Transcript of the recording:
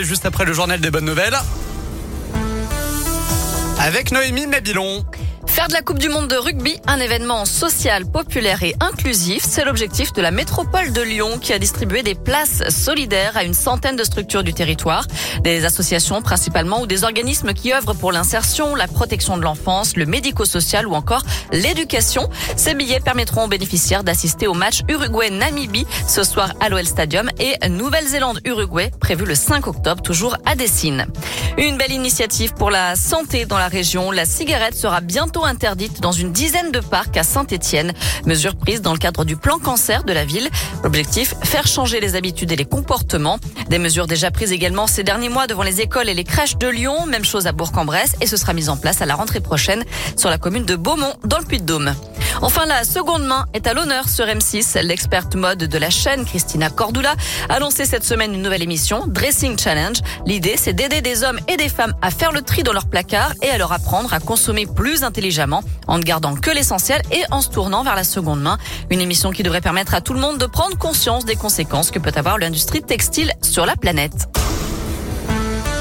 Juste après le journal des bonnes nouvelles. Avec Noémie Mabilon. Faire de la Coupe du Monde de rugby un événement social, populaire et inclusif, c'est l'objectif de la métropole de Lyon qui a distribué des places solidaires à une centaine de structures du territoire, des associations principalement ou des organismes qui œuvrent pour l'insertion, la protection de l'enfance, le médico-social ou encore l'éducation. Ces billets permettront aux bénéficiaires d'assister au match Uruguay-Namibie ce soir à l'OL Stadium et Nouvelle-Zélande-Uruguay prévu le 5 octobre toujours à Dessine. Une belle initiative pour la santé dans la région. La cigarette sera bientôt interdite dans une dizaine de parcs à Saint-Étienne. Mesure prise dans le cadre du plan cancer de la ville. L'objectif, faire changer les habitudes et les comportements. Des mesures déjà prises également ces derniers mois devant les écoles et les crèches de Lyon. Même chose à Bourg-en-Bresse et ce sera mis en place à la rentrée prochaine sur la commune de Beaumont dans le Puy-de-Dôme. Enfin, la seconde main est à l'honneur sur M6. L'experte mode de la chaîne, Christina Cordula, a lancé cette semaine une nouvelle émission, Dressing Challenge. L'idée, c'est d'aider des hommes et des femmes à faire le tri dans leur placard et à leur apprendre à consommer plus intelligemment en ne gardant que l'essentiel et en se tournant vers la seconde main. Une émission qui devrait permettre à tout le monde de prendre conscience des conséquences que peut avoir l'industrie textile sur la planète.